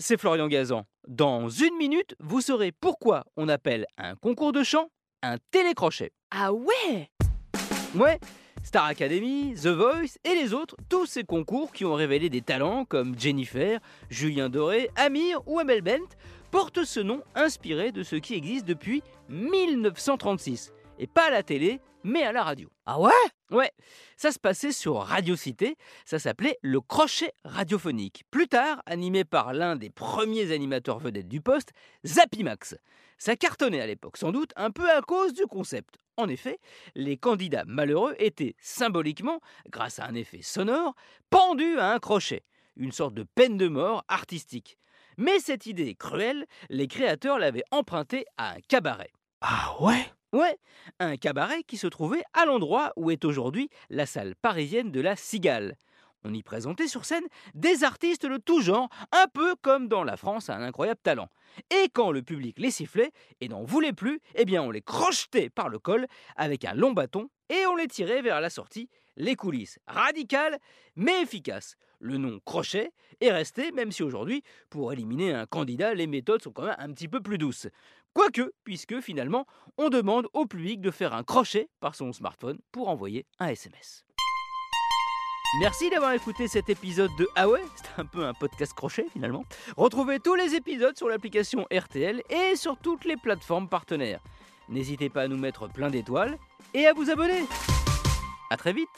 c'est Florian Gazan. Dans une minute, vous saurez pourquoi on appelle un concours de chant un télécrochet. Ah ouais Ouais, Star Academy, The Voice et les autres, tous ces concours qui ont révélé des talents comme Jennifer, Julien Doré, Amir ou Amel Bent portent ce nom inspiré de ce qui existe depuis 1936. Et pas à la télé, mais à la radio. Ah ouais? Ouais, ça se passait sur Radio Cité, ça s'appelait le crochet radiophonique. Plus tard, animé par l'un des premiers animateurs vedettes du poste, Zapimax. Ça cartonnait à l'époque, sans doute un peu à cause du concept. En effet, les candidats malheureux étaient symboliquement, grâce à un effet sonore, pendus à un crochet, une sorte de peine de mort artistique. Mais cette idée cruelle, les créateurs l'avaient empruntée à un cabaret. Ah ouais? Ouais, un cabaret qui se trouvait à l'endroit où est aujourd'hui la salle parisienne de la Cigale. On y présentait sur scène des artistes de tout genre, un peu comme dans La France a un incroyable talent. Et quand le public les sifflait et n'en voulait plus, eh bien on les crochetait par le col avec un long bâton et on les tirait vers la sortie. Les coulisses radicales mais efficaces. Le nom crochet est resté, même si aujourd'hui, pour éliminer un candidat, les méthodes sont quand même un petit peu plus douces. Quoique, puisque finalement, on demande au public de faire un crochet par son smartphone pour envoyer un SMS. Merci d'avoir écouté cet épisode de Ah ouais, c'est un peu un podcast crochet finalement. Retrouvez tous les épisodes sur l'application RTL et sur toutes les plateformes partenaires. N'hésitez pas à nous mettre plein d'étoiles et à vous abonner. A très vite